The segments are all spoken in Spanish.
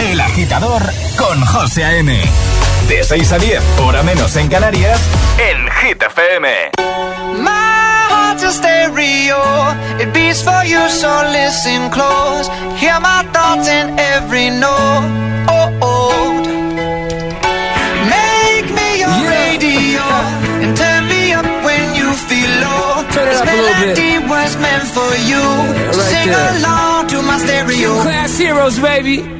El agitador con José A.M. De 6 a 10, hora menos en Canarias, en Hit FM. My heart's a stereo. It beats for you, so listen close. Hear my thoughts in every note. Oh, oh. Make me your radio and turn me up when you feel low. This melody was meant for you. So sing along to my stereo. Class heroes, baby.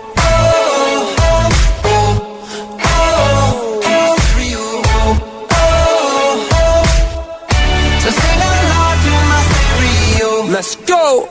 Go.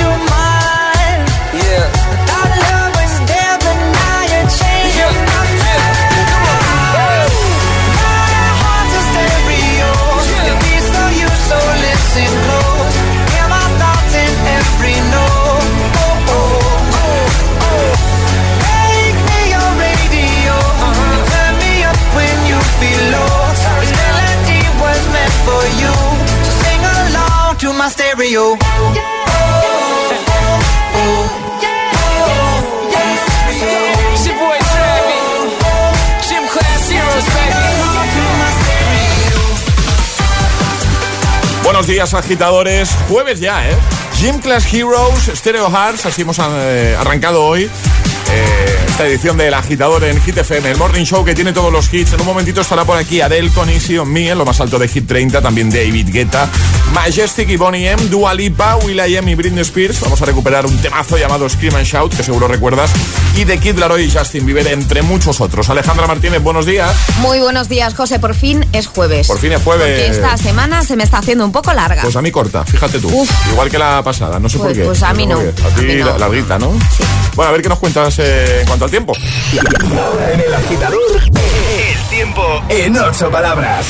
Class Heroes, baby. Buenos días, agitadores. Jueves ya, ¿eh? Gym Class Heroes, Stereo Hearts, así hemos eh, arrancado hoy. eh, esta edición del agitador en Hit FM, el morning show que tiene todos los hits. En un momentito estará por aquí Adele con Easy on Me, en lo más alto de Hit 30, también David Guetta, Majestic y Bonnie M, Dua Lipa, Will.i.am y Britney Spears. Vamos a recuperar un temazo llamado Scream and Shout, que seguro recuerdas, y de Kid Laroi y Justin Bieber, entre muchos otros. Alejandra Martínez, buenos días. Muy buenos días, José. Por fin es jueves. Por fin es jueves. Porque esta semana se me está haciendo un poco larga. Pues a mí corta, fíjate tú. Uf. Igual que la pasada, no sé Pues- por qué. pues a mí no. A ti no. la- larguita, ¿no? Sí. Bueno, a ver qué nos cuentas eh, en cuanto al tiempo. Ahora en el agitador, el tiempo en ocho palabras.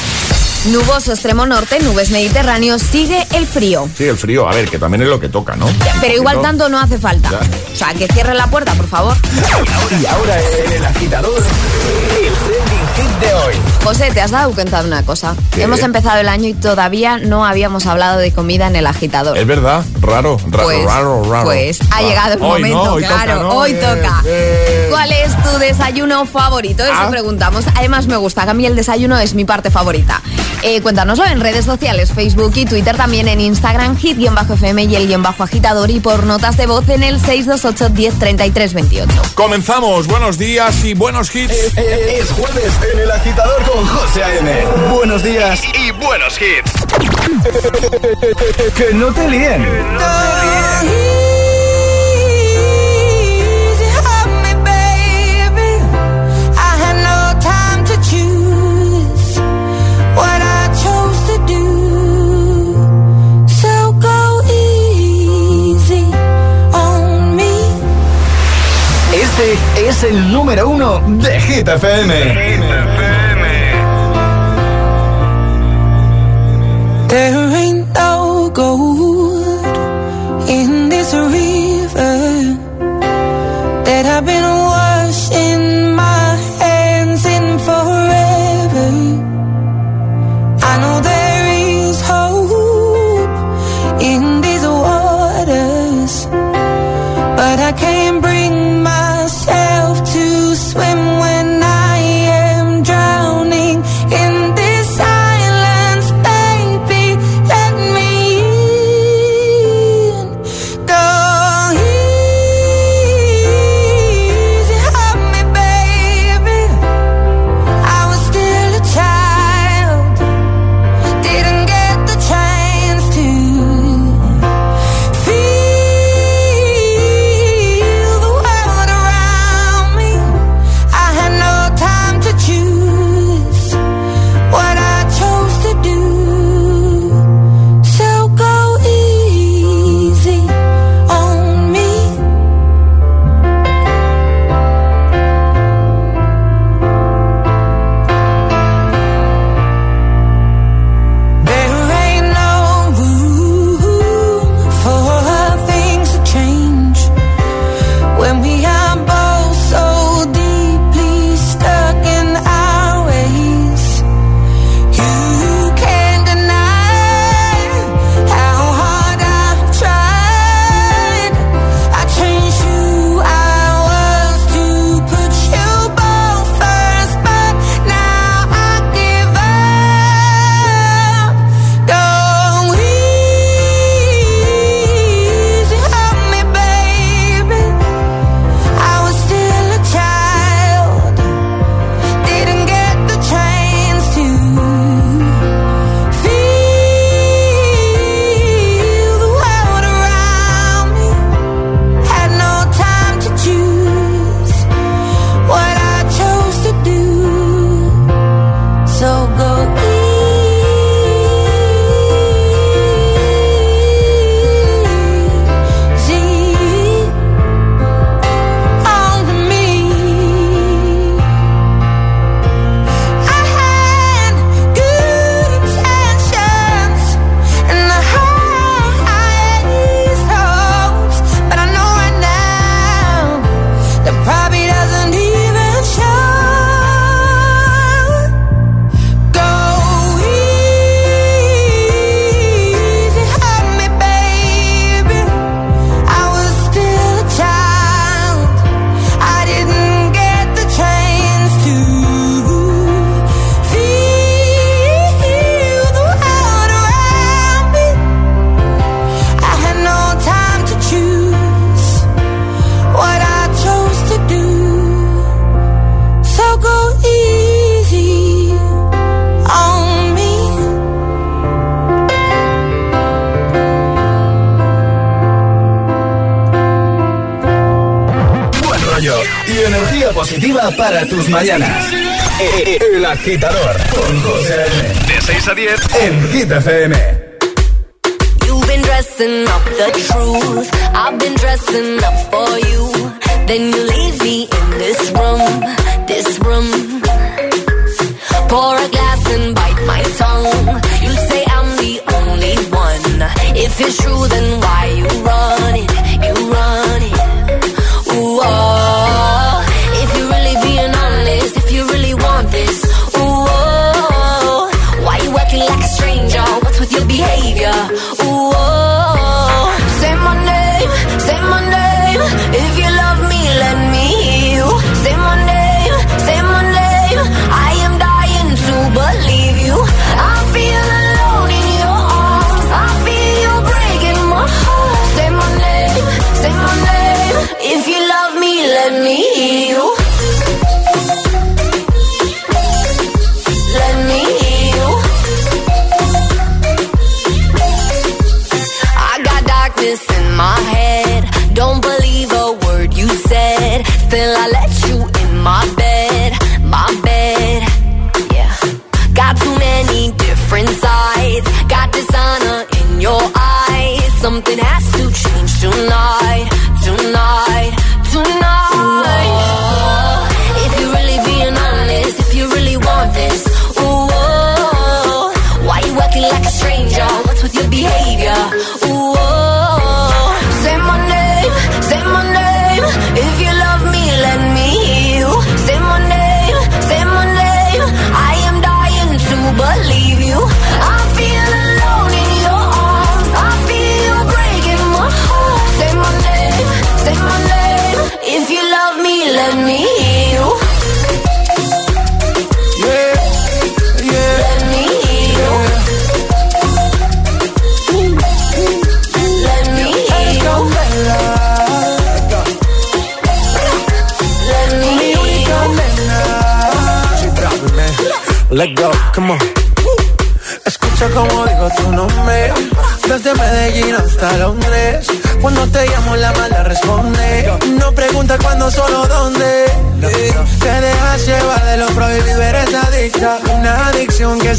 Nuboso extremo norte, nubes mediterráneos, sigue el frío. Sí, el frío, a ver, que también es lo que toca, ¿no? Pero igual tanto no hace falta. Ya. O sea, que cierre la puerta, por favor. Y ahora en el agitador, el José, ¿te has dado cuenta de una cosa? ¿Qué? Hemos empezado el año y todavía no habíamos hablado de comida en el agitador. Es verdad, raro, raro, Pues, raro, raro. pues ha Raro. llegado el Hoy momento, no, hoy claro, toca, ¿no? hoy toca. bien. ¿Cuál es tu desayuno favorito? Eso Ah. preguntamos. Además me gusta, que a mí el desayuno es mi parte favorita. Eh, cuéntanoslo en redes sociales, Facebook y Twitter, también en Instagram, hit-fm y el guion bajo agitador y por notas de voz en el 628 10 33 28. Comenzamos, buenos días y buenos hits. Es jueves en el agitador con José A.M. Buenos días. Y buenos hits. Que no te líen. Easy, Hit FM. Rollo y energía positiva para tus mañanas. El agitador con José A.M. De 6 a 10. en Hit FM. You've been dressing up the truth. I've been dressing up for you. Then you leave me in this room, this room. Pour a glass and bite my tongue. You say I'm the only one. If it's true, then why you run it? You run it. Allah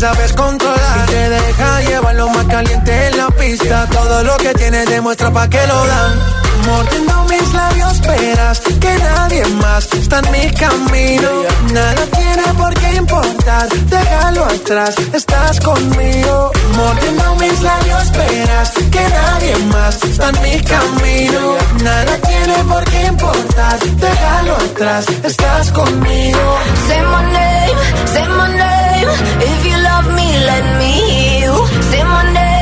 sabes controlar. Y te deja llevar lo más caliente pista. Todo lo que tienes demuestra pa' que lo dan. Mordiendo mis labios, esperas que nadie más está en mi camino. Nada tiene por qué importar, déjalo atrás, estás conmigo. Mordiendo mis labios, esperas que nadie más está en mi camino. Nada tiene por qué importar, déjalo atrás, estás conmigo. Say my name, say my name. If you love me, let me hear you. Say my name,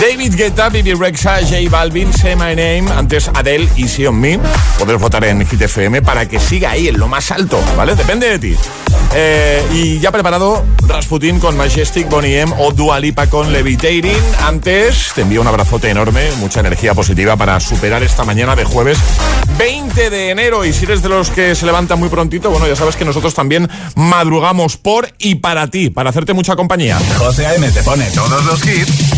David Guetta, Bibi Rexa, J Balvin, Say My Name, antes Adele y See On Me. Votar en Hit FM para que siga ahí en lo más alto, ¿vale? Depende de ti. Eh, y ya preparado Rasputin con Majestic, Bonnie M o Dua Lipa con Levitating. Antes te envío un abrazote enorme, mucha energía positiva para superar esta mañana de jueves 20 de enero. Y si eres de los que se levantan muy prontito, bueno, ya sabes que nosotros también madrugamos por y para ti, para hacerte mucha compañía. José A.M. te pone todos los hits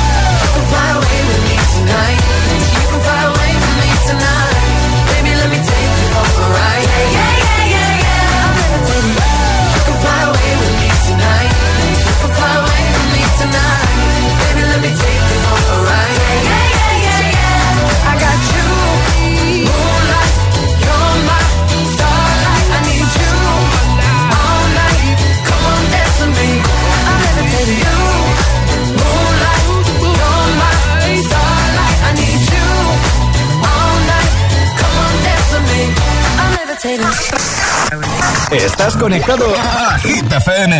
Estás conectado a Hit FM.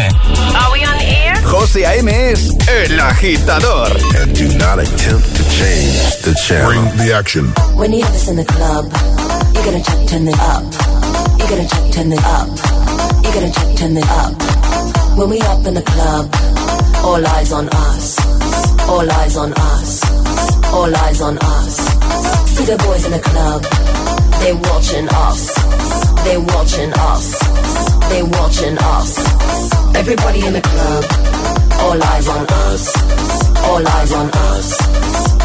Are we on the air? José A.M. es el agitador. and do not attempt to change the channel. Bring the action. When you have this in the club, you gotta check, turn it up. You gotta check, turn it up. You gotta check, turn it up. When we up in the club, all eyes on us. All eyes on us. All eyes on us. See the boys in the club, they watching us. They watching us. They watching us. Everybody in the club, all eyes on us. All eyes on us.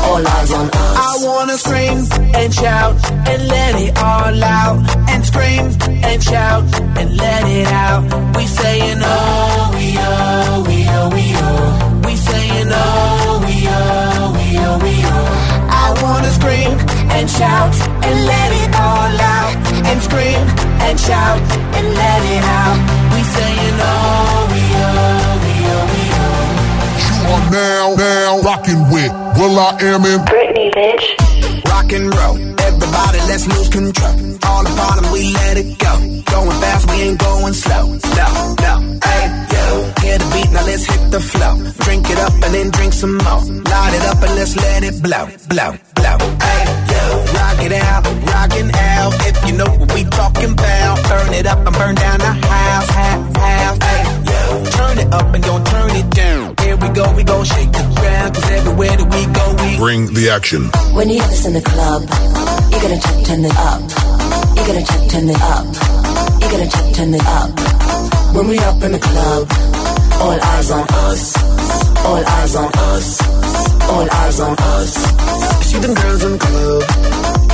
All eyes on us. I wanna scream and shout and let it all out. And scream and shout and let it out. We saying oh, we oh, we oh, we oh. We saying oh, we oh, we oh, we oh. I wanna scream and shout And scream and shout and let it out. We saying oh, we oh, we oh, we oh. You are now, now rocking with Will I Am in Britney, bitch. rock and roll. Everybody, let's lose control. All the bottom, we let it go. Going fast, we ain't going slow. No, no, hey, yo. Hear the beat, now let's hit the flow. Drink it up and then drink some more. Light it up and let's let it blow, blow, blow. Hey, yo. Rock it out, rockin' out. If you know what we talking about. Burn it up and burn down the house, house, house. Hey, yo. Turn it up and don't turn it down. Here we go, we go shake the ground. Cause everywhere that we go, we Bring the action. When you have this in the club, you gotta check, turn it up. You gotta check, turn it up. You gotta check, turn it up. When we up in the club, all eyes on us. All eyes on us. All eyes on us. See them girls in the club,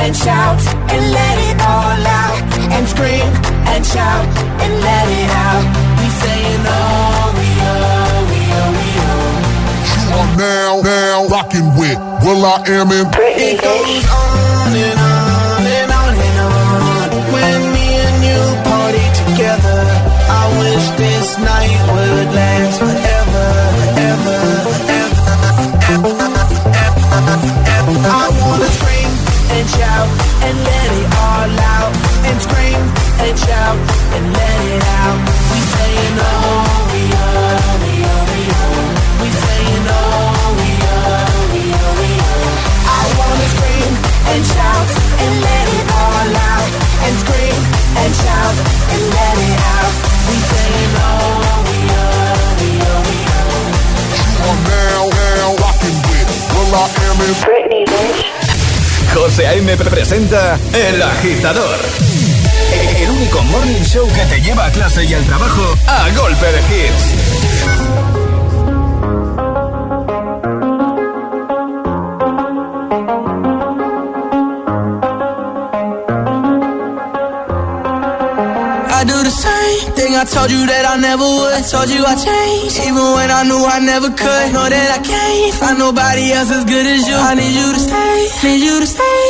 and shout and let it all out. And scream and shout and let it out. We saying oh, we oh, we oh, we oh. You are now, now rocking with Will I Am in It goes on and on presenta El Agitador. El único morning show que te lleva a clase y al trabajo a golpe de hits. I told you that I never would. I told you even when I knew I never could. Know that I can't find nobody else as good as you. I need need you to stay.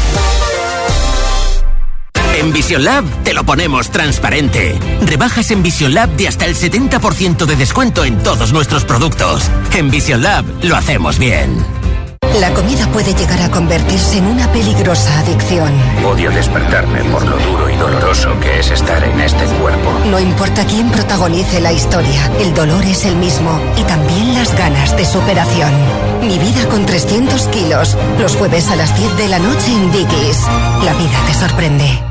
En Vision Lab te lo ponemos transparente. Rebajas en Vision Lab de hasta el 70% de descuento en todos nuestros productos. En Vision Lab lo hacemos bien. La comida puede llegar a convertirse en una peligrosa adicción. Odio despertarme por lo duro y doloroso que es estar en este cuerpo. No importa quién protagonice la historia, el dolor es el mismo y también las ganas de superación. Mi vida con 300 kilos, los jueves a las 10 de la noche en Dickies. La vida te sorprende.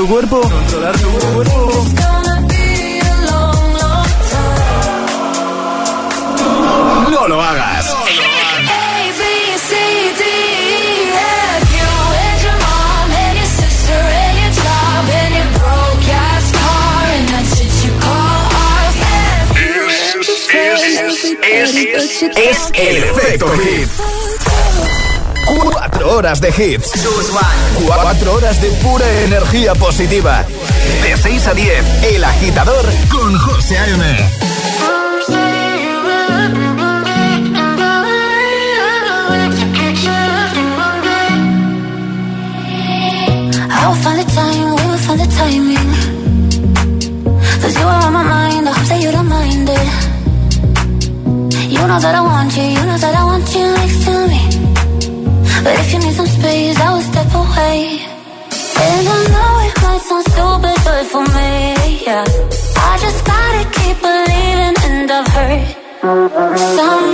tu cuerpo? Controlar tu cuerpo. No lo hagas. Es, es el efecto hit. Cuatro horas de hits. De pura energía positiva. De 6 a 10, El Agitador con José A.M. I'll find the time, we'll find the timing. Cause you are on my mind, I hope that you don't mind it. You know that I want you, you know I've heard. Some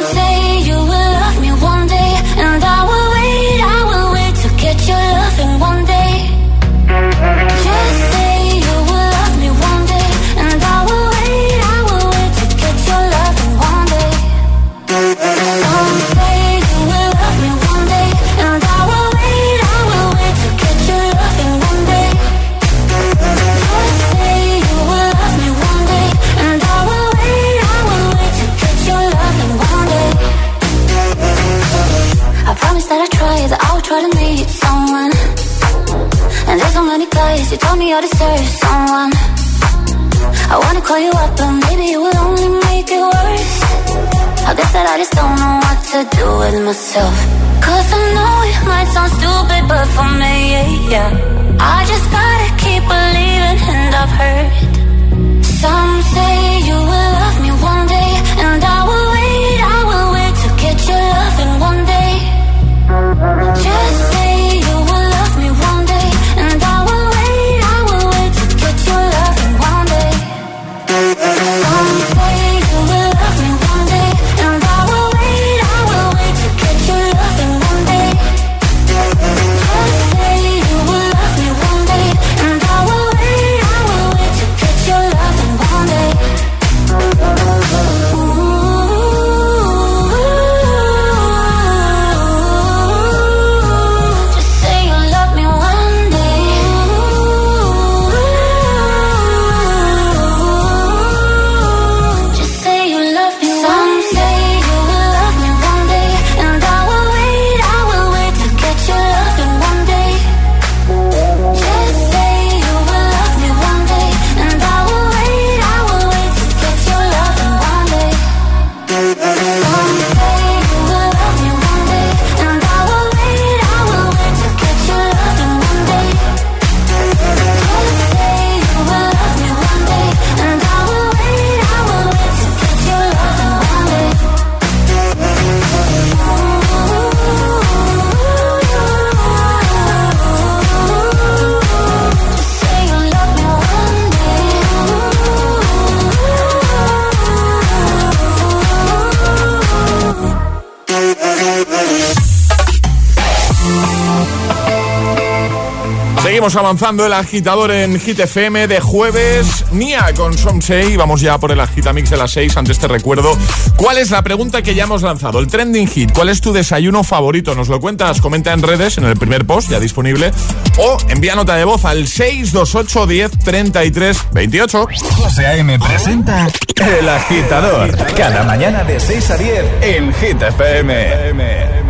Seguimos avanzando el agitador en Hit FM de jueves. Nia con Somsei. Vamos ya por el agitamix de las 6. Antes te recuerdo cuál es la pregunta que ya hemos lanzado. El trending hit. ¿Cuál es tu desayuno favorito? Nos lo cuentas. Comenta en redes, en el primer post ya disponible. O envía nota de voz al 628 10 33 28. José A.M. presenta El Agitador. Cada mañana de 6 a 10 en Hit FM.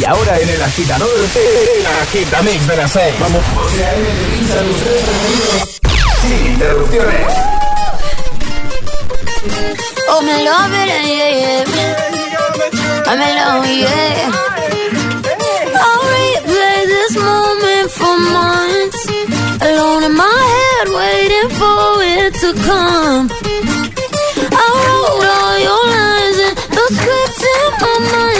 Y ahora en El Agitador, el Agitamix de las 6. Vamos. Sin interrupciones. Oh, me love it, yeah, yeah. I'm in love, yeah. I'll replay this moment for months. Alone in my head, waiting for it to come. I wrote all your lines and the script in my mind,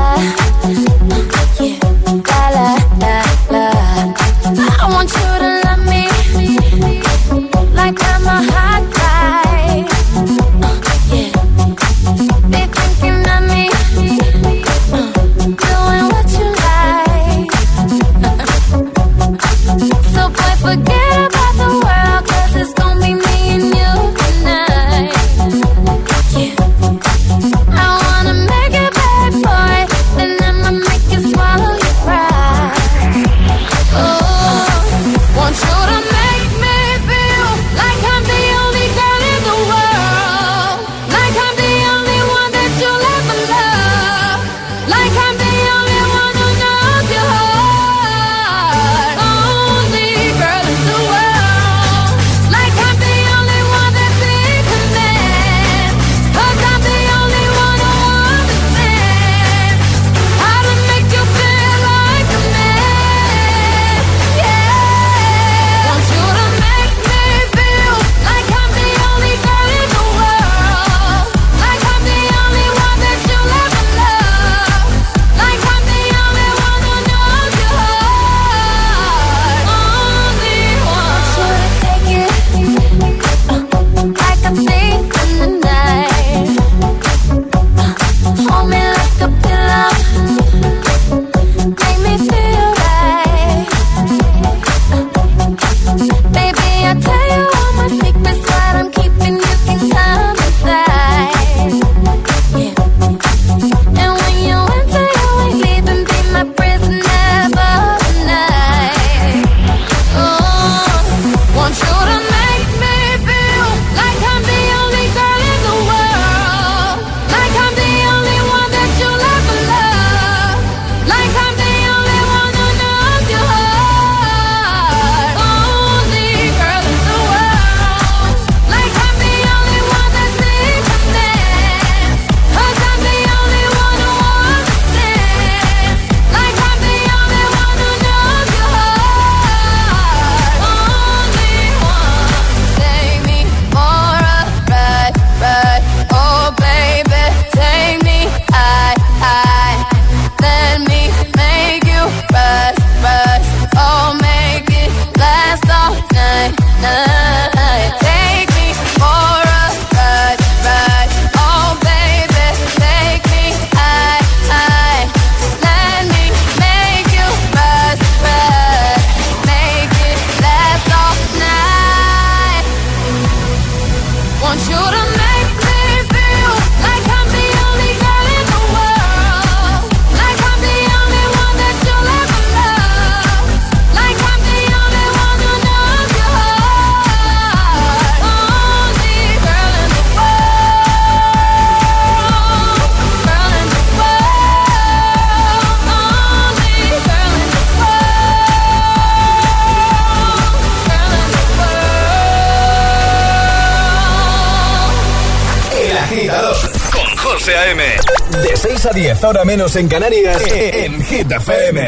10 horas menos en Canarias, en Hit FM.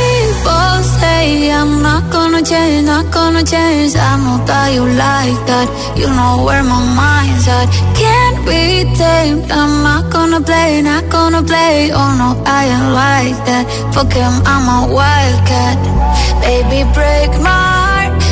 People say I'm not gonna change, not gonna change. I'm not that you like that. You know where my mind's at. Can't be tamed. I'm not gonna play, not gonna play. Oh no, I ain't like that. Fuck him, I'm a wildcat. Baby, break my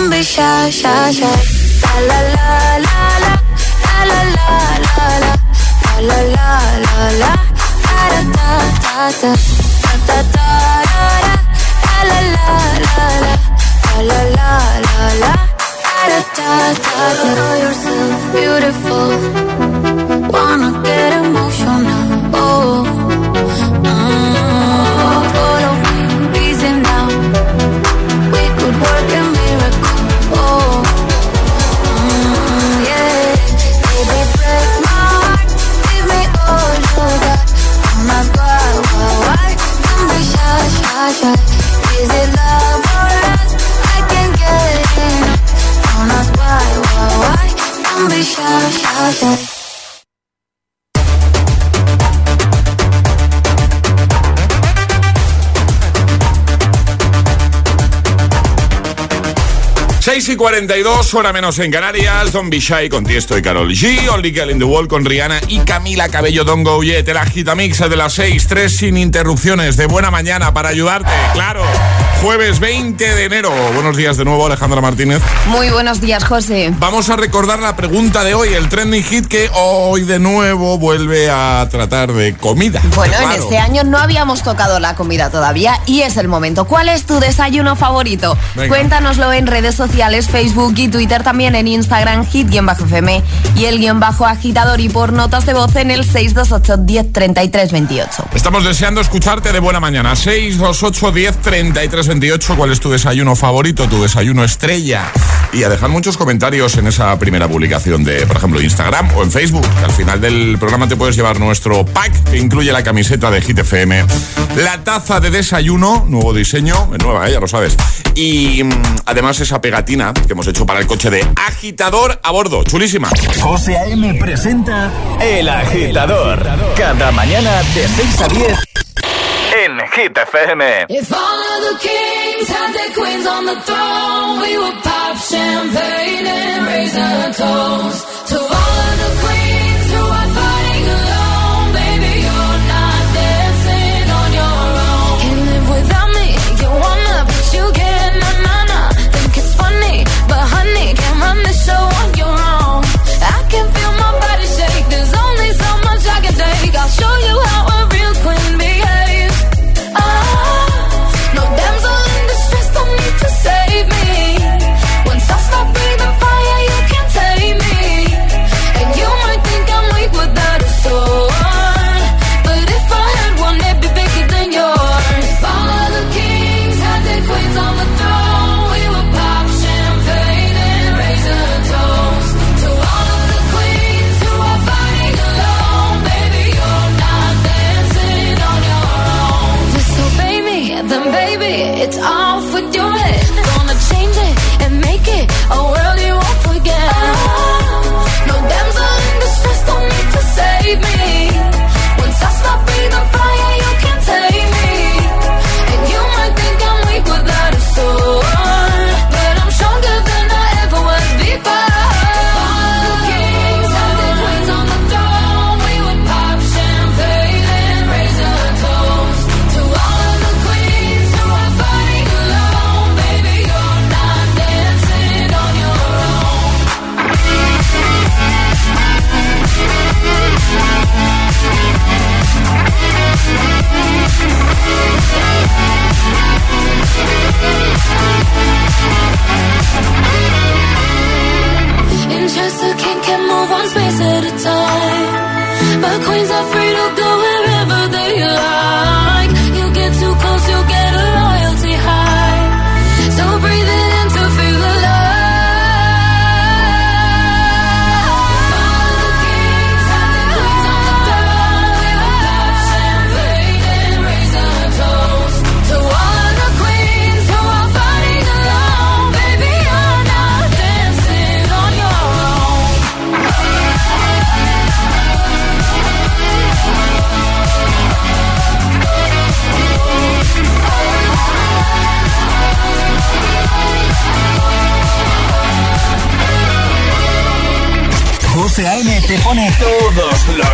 Don't be shy, shy, shy. La la la la la, la la la la la, la la la da da da da, da da da da, la la la la la, la la la la, da da da da. Know yourself beautiful, wanna get emotional. 6 y 42, hora menos en Canarias. Don Bishai con Tiesto y Carol G. Only Girl in the Wall con Rihanna y Camila Cabello Don Goyet. El agitamixa de las 6, 3 sin interrupciones. De buena mañana para ayudarte, claro. Jueves 20 de enero. Buenos días de nuevo, Alejandra Martínez. Muy buenos días, José. Vamos a recordar la pregunta de hoy, el trending hit que hoy de nuevo vuelve a tratar de comida. Bueno, en este año no habíamos tocado la comida todavía y es el momento. ¿Cuál es tu desayuno favorito? Cuéntanoslo en redes sociales Facebook y Twitter, también en Instagram, hit-fm y el guion bajo agitador y por notas de voz en el 628 10 33 28. Estamos deseando escucharte de buena mañana. 628 10 33 28. ¿Cuál es tu desayuno favorito, tu desayuno estrella? Y a dejar muchos comentarios en esa primera publicación de, por ejemplo, Instagram o en Facebook. al final del programa te puedes llevar nuestro pack que incluye la camiseta de Hit FM, la taza de desayuno, nuevo diseño, nueva, ¿eh? ya lo sabes. Y mm, además esa pegatina que hemos hecho para el coche de agitador a bordo. Chulísima. José A.M. presenta El Agitador. Cada mañana de 6 a 10 en Hit FM. If all of the kings had their queens on the throne, we would pop champagne and raise a toast to all todos los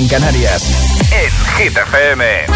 en Canarias. En Hit FM.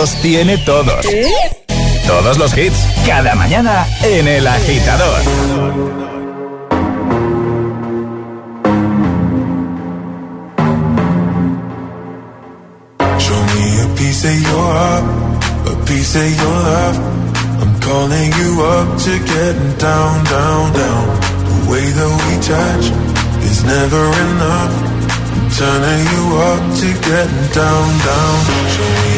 Los tiene todos. Todos los hits, cada mañana en El Agitador. Show me a piece of your heart, a piece of your love. I'm calling you up to getting down, down, down. The way that we touch is never enough. Turning you up to getting down, down. Show me a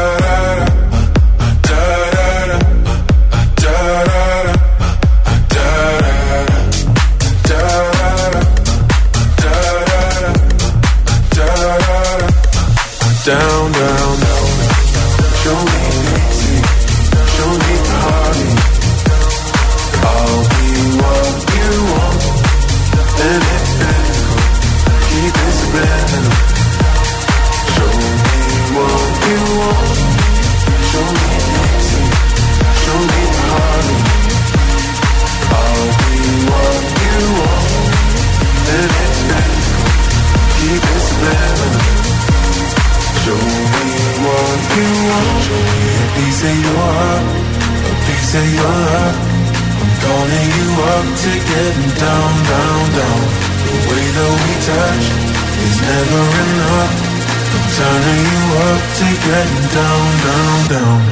to getting down, down, down.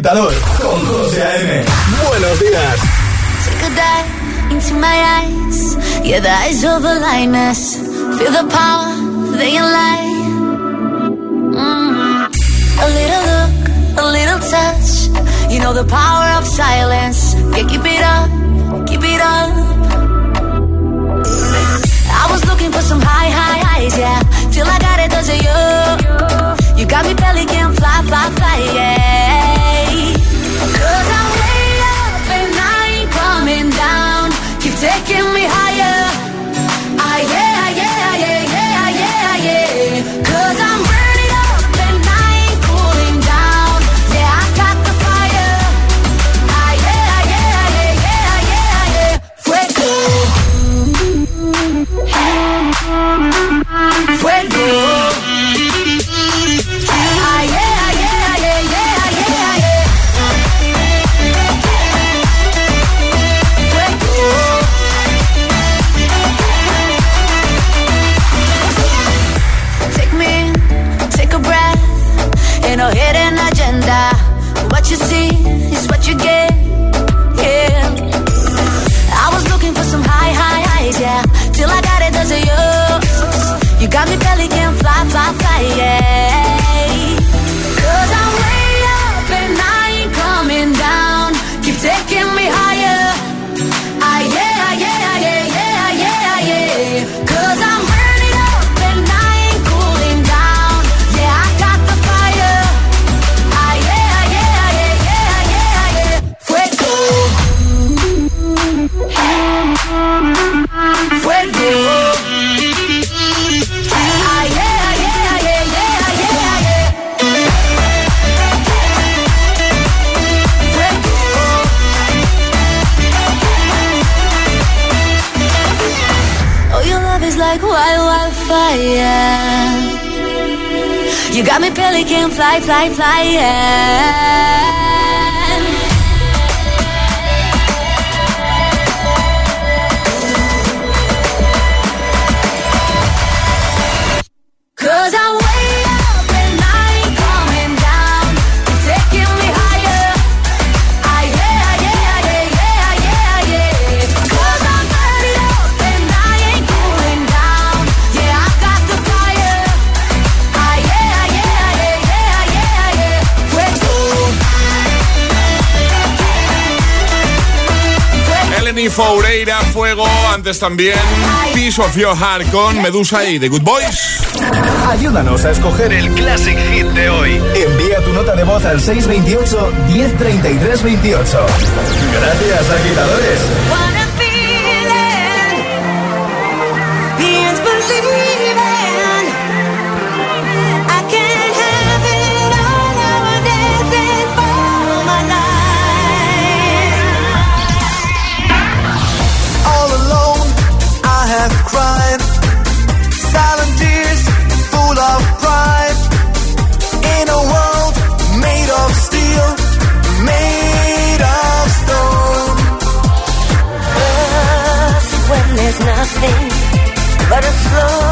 Agitador con José A.M. Buenos días. Take a dive into my eyes. Yeah, the eyes of a lioness. Feel the power, they light. A little look, a little touch. You know the power of silence. Yeah, keep it up, keep it up. I was looking for some high, high highs, yeah. Till I got it, does it you? You got me belly can fly, fly, fly, yeah. Foureira, Fuego, antes también Piece of Your con Medusa y The Good Boys. Ayúdanos a escoger el Classic Hit de hoy. Envía tu nota de voz al 628 1033 28. Gracias, agitadores. Nothing but a slow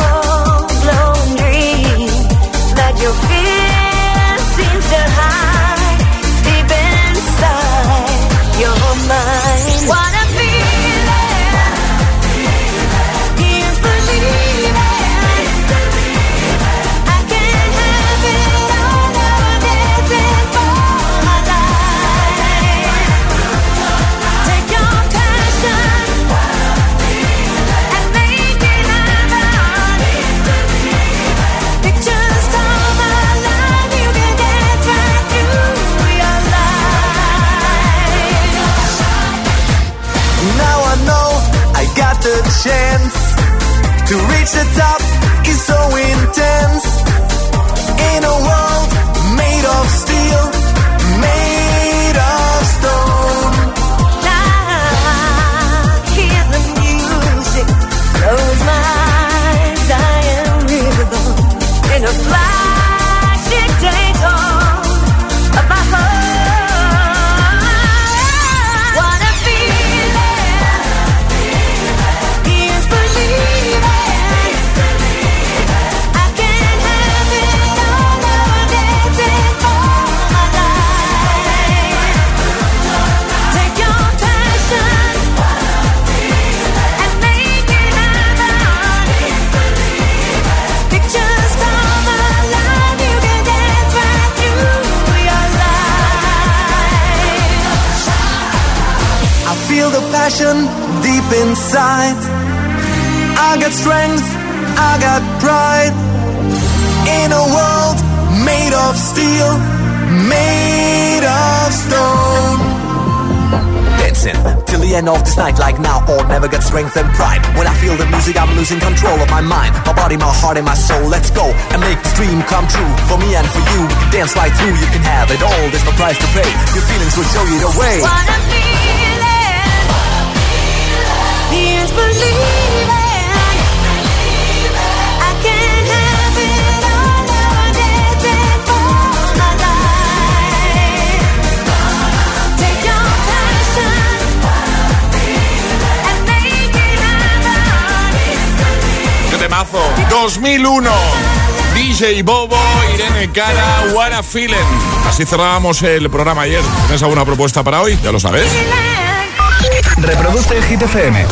to reach the top is so intense. In a dream come true for me and for you. We can dance right through, you can have it all. There's no price to pay. Your feelings will show you the way. Wanna feel it? Here's believing. I can't have it all. Now I'm dancing for my life. Take your passion and make it happen. ¡Qué temazo! 2001. DJ Bobo, Irene Cara, What a Feeling. Así cerrábamos el programa ayer. ¿Tienes alguna propuesta para hoy? Ya lo sabes. Reproduce el Hit FM.